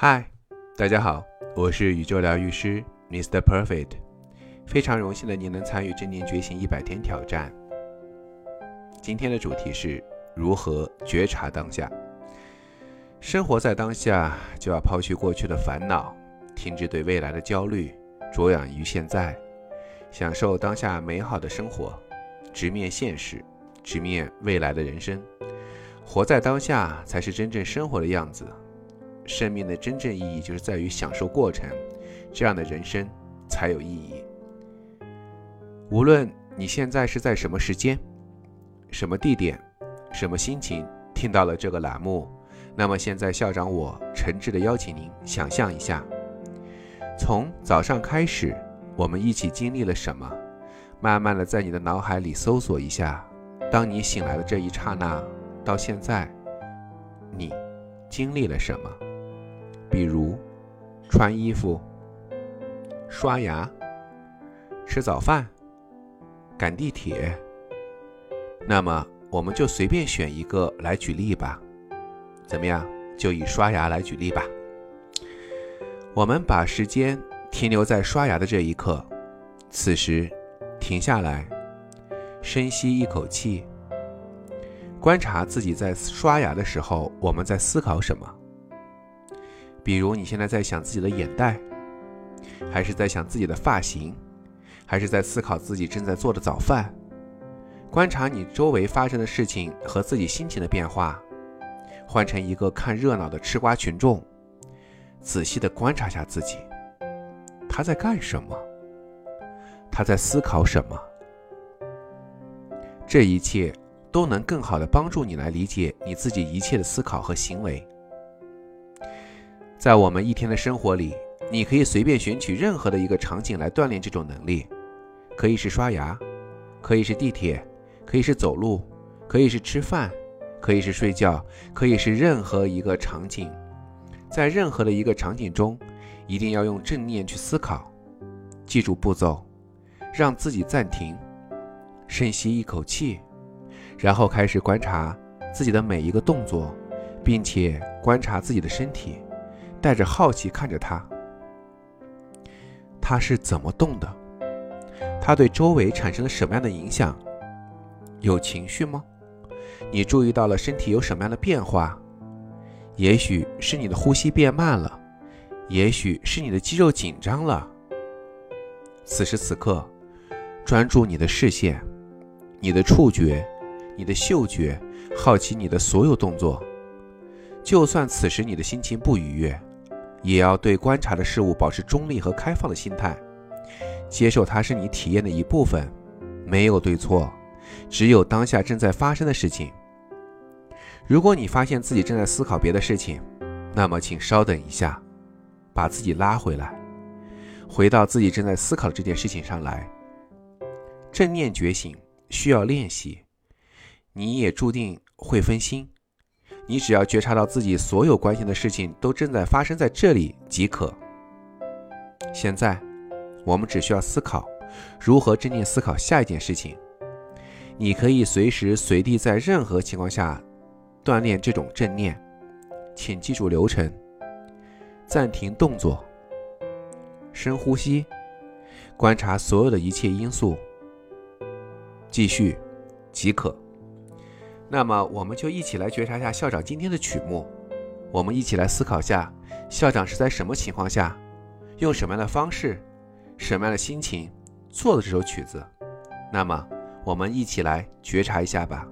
嗨，大家好，我是宇宙疗愈师 Mr. Perfect，非常荣幸的您能参与正念觉醒一百天挑战。今天的主题是如何觉察当下。生活在当下，就要抛去过去的烦恼，停止对未来的焦虑，着眼于现在，享受当下美好的生活，直面现实，直面未来的人生。活在当下，才是真正生活的样子。生命的真正意义就是在于享受过程，这样的人生才有意义。无论你现在是在什么时间、什么地点、什么心情听到了这个栏目，那么现在校长我诚挚的邀请您想象一下，从早上开始，我们一起经历了什么？慢慢的在你的脑海里搜索一下，当你醒来的这一刹那到现在，你经历了什么？比如，穿衣服、刷牙、吃早饭、赶地铁。那么，我们就随便选一个来举例吧。怎么样？就以刷牙来举例吧。我们把时间停留在刷牙的这一刻，此时停下来，深吸一口气，观察自己在刷牙的时候，我们在思考什么。比如你现在在想自己的眼袋，还是在想自己的发型，还是在思考自己正在做的早饭？观察你周围发生的事情和自己心情的变化，换成一个看热闹的吃瓜群众，仔细的观察下自己，他在干什么？他在思考什么？这一切都能更好的帮助你来理解你自己一切的思考和行为。在我们一天的生活里，你可以随便选取任何的一个场景来锻炼这种能力，可以是刷牙，可以是地铁，可以是走路，可以是吃饭，可以是睡觉，可以是任何一个场景。在任何的一个场景中，一定要用正念去思考，记住步骤，让自己暂停，深吸一口气，然后开始观察自己的每一个动作，并且观察自己的身体。带着好奇看着他，他是怎么动的？他对周围产生了什么样的影响？有情绪吗？你注意到了身体有什么样的变化？也许是你的呼吸变慢了，也许是你的肌肉紧张了。此时此刻，专注你的视线、你的触觉、你的嗅觉，好奇你的所有动作。就算此时你的心情不愉悦。也要对观察的事物保持中立和开放的心态，接受它是你体验的一部分，没有对错，只有当下正在发生的事情。如果你发现自己正在思考别的事情，那么请稍等一下，把自己拉回来，回到自己正在思考的这件事情上来。正念觉醒需要练习，你也注定会分心。你只要觉察到自己所有关心的事情都正在发生在这里即可。现在，我们只需要思考如何正念思考下一件事情。你可以随时随地在任何情况下锻炼这种正念。请记住流程：暂停动作，深呼吸，观察所有的一切因素，继续即可。那么，我们就一起来觉察一下校长今天的曲目。我们一起来思考下，校长是在什么情况下，用什么样的方式，什么样的心情做的这首曲子。那么，我们一起来觉察一下吧。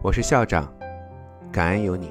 我是校长，感恩有你。